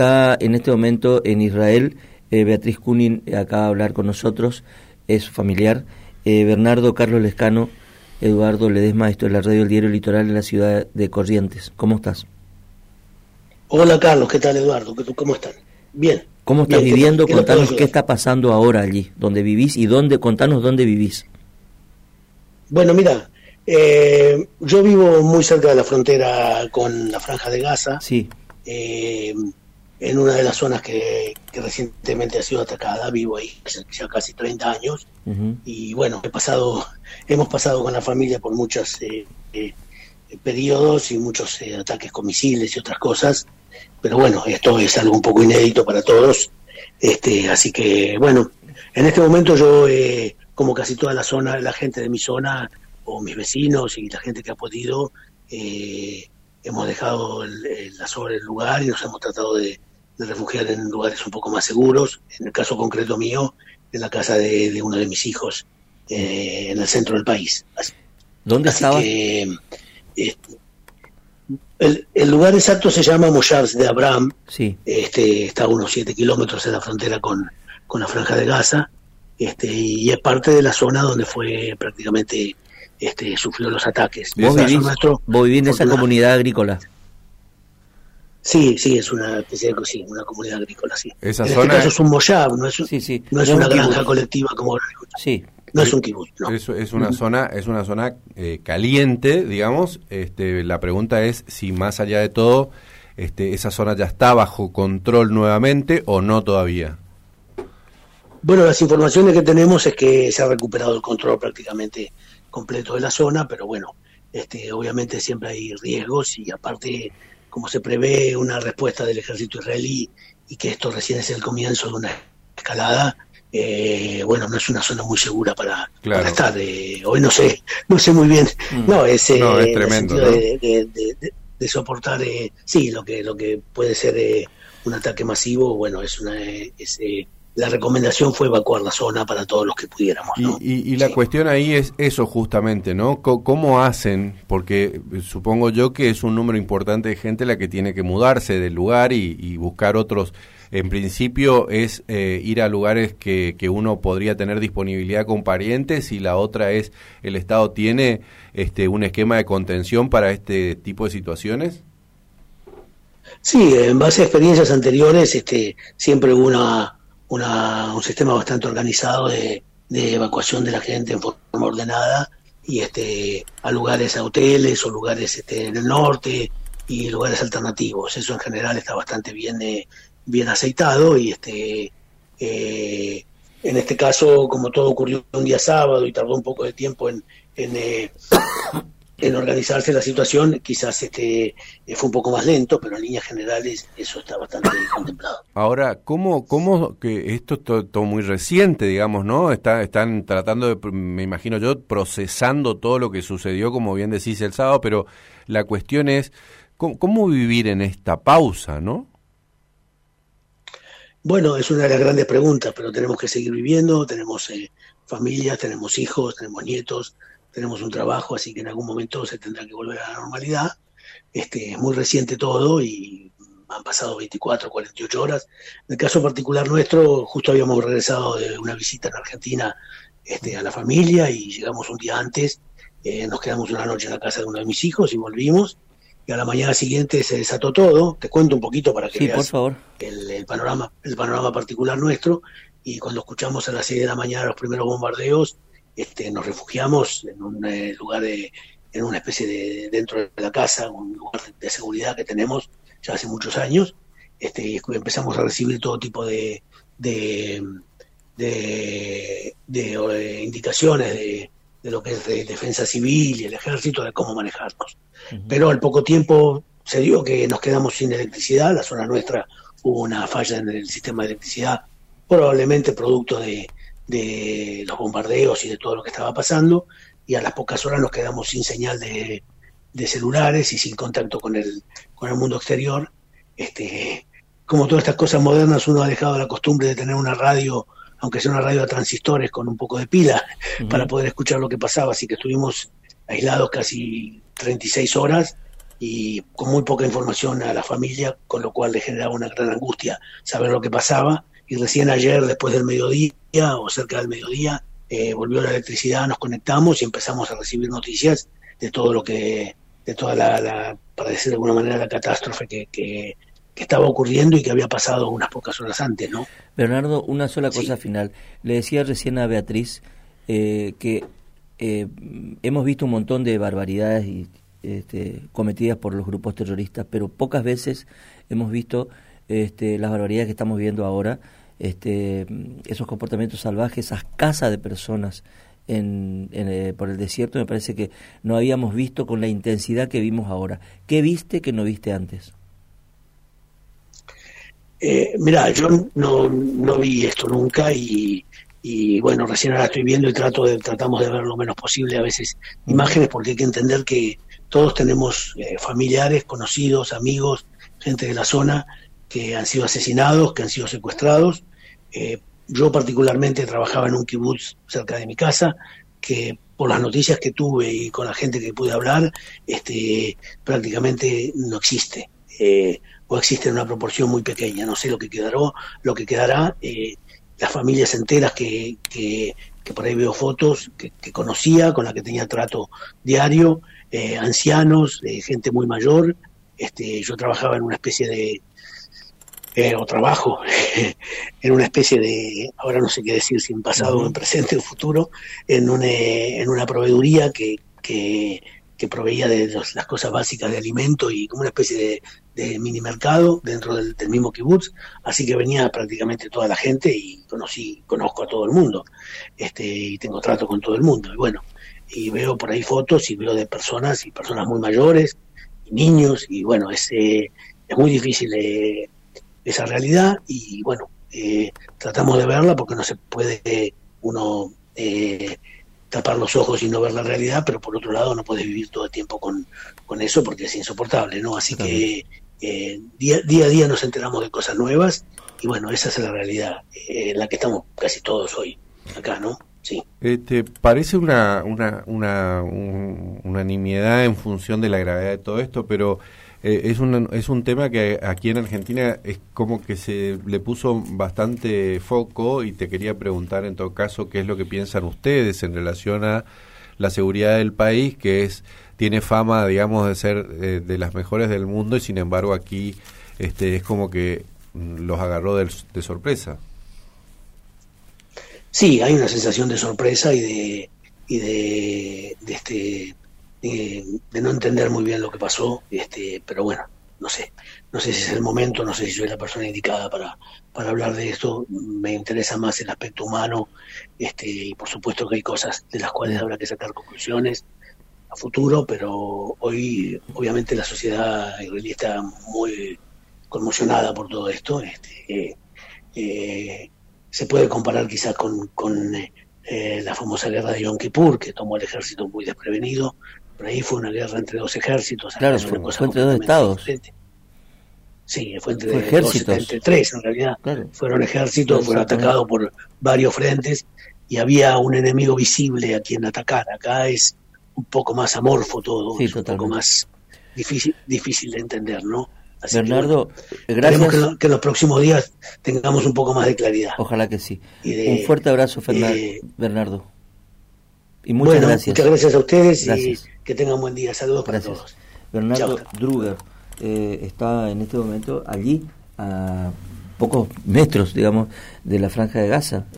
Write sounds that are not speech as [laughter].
está en este momento en Israel. Eh, Beatriz Kunin acaba de hablar con nosotros, es familiar. Eh, Bernardo Carlos Lescano, Eduardo Ledesma, esto es la radio del diario Litoral en la ciudad de Corrientes. ¿Cómo estás? Hola Carlos, ¿qué tal Eduardo? ¿Cómo están? Bien. ¿Cómo estás viviendo? contanos qué está pasando ahora allí, donde vivís y dónde, contanos dónde vivís. Bueno, mira, eh, yo vivo muy cerca de la frontera con la Franja de Gaza. Sí. Eh, en una de las zonas que, recientemente ha sido atacada, vivo ahí ya casi 30 años. Y bueno, he pasado, hemos pasado con la familia por muchos eh, periodos y muchos ataques con misiles y otras cosas. Pero bueno, esto es algo un poco inédito para todos. Este, así que bueno, en este momento yo, como casi toda la zona, la gente de mi zona, o mis vecinos y la gente que ha podido, eh, hemos dejado el, la sobre el lugar y nos hemos tratado de, refugiar en lugares un poco más seguros. En el caso concreto mío, en la casa de, uno de mis hijos, eh, en el centro del país. ¿Dónde estaba? Este, el, lugar exacto se llama Moshavs de Abraham. Sí. Este, está a unos 7 kilómetros en la frontera con, con la Franja de Gaza. Este, y es parte de la zona donde fue prácticamente este, sufrió los ataques. ¿Vos vivís, ¿Vos vivís en esa comunidad agrícola? Sí, sí, es una especie de sí, una comunidad agrícola, sí. Esa en este caso es un moyab, no es, No es una granja colectiva como Sí. No es un kibutz, no. Es, es una zona, es una zona eh, caliente, digamos. Este, la pregunta es si más allá de todo, este, esa zona ya está bajo control nuevamente o no todavía. Bueno, las informaciones que tenemos es que se ha recuperado el control prácticamente completo de la zona, pero bueno, este, obviamente siempre hay riesgos y aparte, como se prevé una respuesta del ejército israelí y que esto recién es el comienzo de una escalada, eh, bueno, no es una zona muy segura para, estar. Eh, hoy no sé, no sé muy bien. Mm. No, es, eh, tremendo. De, soportar, sí, lo que lo que puede ser un ataque masivo, bueno, es una es, la recomendación fue evacuar la zona para todos los que pudiéramos. Y, la cuestión ahí es eso justamente, ¿no? ¿Cómo hacen? Porque supongo yo que es un número importante de gente la que tiene que mudarse del lugar y, buscar otros. En principio es eh, ir a lugares que, que, uno podría tener disponibilidad con parientes y la otra es el Estado tiene este, un esquema de contención para este tipo de situaciones. Sí, en base a experiencias anteriores, este, siempre hubo una un sistema bastante organizado de, evacuación de la gente en forma ordenada y este a lugares, a hoteles o lugares este, en el norte y lugares alternativos. Eso en general está bastante bien, eh, bien aceitado y este eh, en este caso, como todo ocurrió un día sábado y tardó un poco de tiempo en, en, eh, en organizarse la situación, quizás este eh, fue un poco más lento, pero en líneas generales eso está bastante [coughs] contemplado. Ahora, ¿cómo, cómo que esto es todo, muy reciente, digamos, ¿no? Está, están tratando de, me imagino yo, procesando todo lo que sucedió, como bien decís el sábado, pero la cuestión es, ¿cómo, vivir en esta pausa, no? Bueno, es una de las grandes preguntas, pero tenemos que seguir viviendo, tenemos eh, familias, tenemos hijos, tenemos nietos, tenemos un trabajo, así que en algún momento se tendrá que volver a la normalidad. Este, es muy reciente todo y han pasado 24, 48 horas. En el caso particular nuestro, justo habíamos regresado de una visita en Argentina este, a la familia y llegamos un día antes, eh, nos quedamos una noche en la casa de uno de mis hijos y volvimos. Y a la mañana siguiente se desató todo. Te cuento un poquito para que veas El, el, panorama, el panorama particular nuestro. Y cuando escuchamos a las 6 de la mañana los primeros bombardeos, este, nos refugiamos en un eh, lugar de, en una especie de dentro de la casa, un lugar de seguridad que tenemos ya hace muchos años, este, y empezamos a recibir todo tipo de, de, de, eh, indicaciones de, lo que es de defensa civil y el ejército de cómo manejarnos. Pero al poco tiempo se dio que nos quedamos sin electricidad, la zona nuestra hubo una falla en el sistema de electricidad, probablemente producto de, de los bombardeos y de todo lo que estaba pasando, y a las pocas horas nos quedamos sin señal de, celulares y sin contacto con el, con el mundo exterior. Este, como todas estas cosas modernas, uno ha dejado la costumbre de tener una radio, aunque sea una radio a transistores con un poco de pila, para poder escuchar lo que pasaba, así que estuvimos aislados casi 36 horas y con muy poca información a la familia, con lo cual le generaba una gran angustia saber lo que pasaba. Y recién ayer, después del mediodía o cerca del mediodía, eh, volvió la electricidad, nos conectamos y empezamos a recibir noticias de todo lo que, de toda la, para decir de alguna manera, la catástrofe que, que, estaba ocurriendo y que había pasado unas pocas horas antes, ¿no? Bernardo, una sola cosa final. Le decía recién a Beatriz eh, que eh, hemos visto un montón de barbaridades y, este, cometidas por los grupos terroristas, pero pocas veces hemos visto este, las barbaridades que estamos viendo ahora, este, esos comportamientos salvajes, esas casas de personas en, eh, por el desierto, me parece que no habíamos visto con la intensidad que vimos ahora. ¿Qué viste que no viste antes? Eh, mira, yo no, no vi esto nunca y, bueno, recién ahora estoy viendo y trato de, tratamos de ver lo menos posible a veces imágenes porque hay que entender que todos tenemos eh, familiares, conocidos, amigos, gente de la zona que han sido asesinados, que han sido secuestrados. Eh, yo particularmente trabajaba en un kibutz cerca de mi casa, que por las noticias que tuve y con la gente que pude hablar, este, prácticamente no existe. Eh, o existe en una proporción muy pequeña. No sé lo que quedará, lo que quedará. las familias enteras que, que, por ahí veo fotos que, que, conocía, con la que tenía trato diario, eh, ancianos, de gente muy mayor. Este, yo trabajaba en una especie de, eh, o trabajo [laughs] en una especie de, ahora no sé qué decir, si en pasado o en presente o futuro, en una, en una proveeduría que, que, proveía de las cosas básicas de alimento y como una especie de, mini mercado dentro del, mismo kibutz, así que venía prácticamente toda la gente y conocí, conozco a todo el mundo, este, y tengo trato con todo el mundo. Y bueno, y veo por ahí fotos y veo de personas y personas muy mayores, y niños, y bueno, es, eh, es muy difícil eh, esa realidad y bueno, eh, tratamos de verla porque no se puede uno tapar los ojos y no ver la realidad, pero por otro lado no puedes vivir todo el tiempo con, con eso porque es insoportable, ¿no? Así que día, día a día nos enteramos de cosas nuevas y bueno, esa es la realidad en la que estamos casi todos hoy acá, ¿no? Sí. Este, parece una, una, una, una nimiedad en función de la gravedad de todo esto, pero eh, es, un, es un tema que aquí en Argentina es como que se le puso bastante foco y te quería preguntar en todo caso qué es lo que piensan ustedes en relación a la seguridad del país, que es tiene fama, digamos, de ser eh, de las mejores del mundo y sin embargo aquí este, es como que mm, los agarró de sorpresa. Sí, hay una sensación de sorpresa y de, y de, este de, no entender muy bien lo que pasó, este, pero bueno, no sé, no sé si es el momento, no sé si soy la persona indicada para, para hablar de esto, me interesa más el aspecto humano, este, y por supuesto que hay cosas de las cuales habrá que sacar conclusiones a futuro, pero hoy obviamente la sociedad israelí está muy conmocionada por todo esto, este, eh, se puede comparar quizás con, con eh, eh, la famosa guerra de Yom Kippur, que tomó el ejército muy desprevenido. Ahí fue una guerra entre dos ejércitos. Claro, fue, entre dos estados. Sí, fue entre, entre tres en realidad. Fueron ejércitos, fueron atacados por varios frentes y había un enemigo visible a quien atacar. Acá es un poco más amorfo todo, un poco más difícil, difícil de entender, ¿no? Bernardo, gracias. Que, que, en los próximos días tengamos un poco más de claridad. Ojalá que sí. un fuerte abrazo, Bernardo. Y muchas gracias. Muchas gracias a ustedes y que tengan un buen día. Saludos para todos. Bernardo Druger eh, está en este momento allí, a pocos metros, digamos, de la franja de Gaza.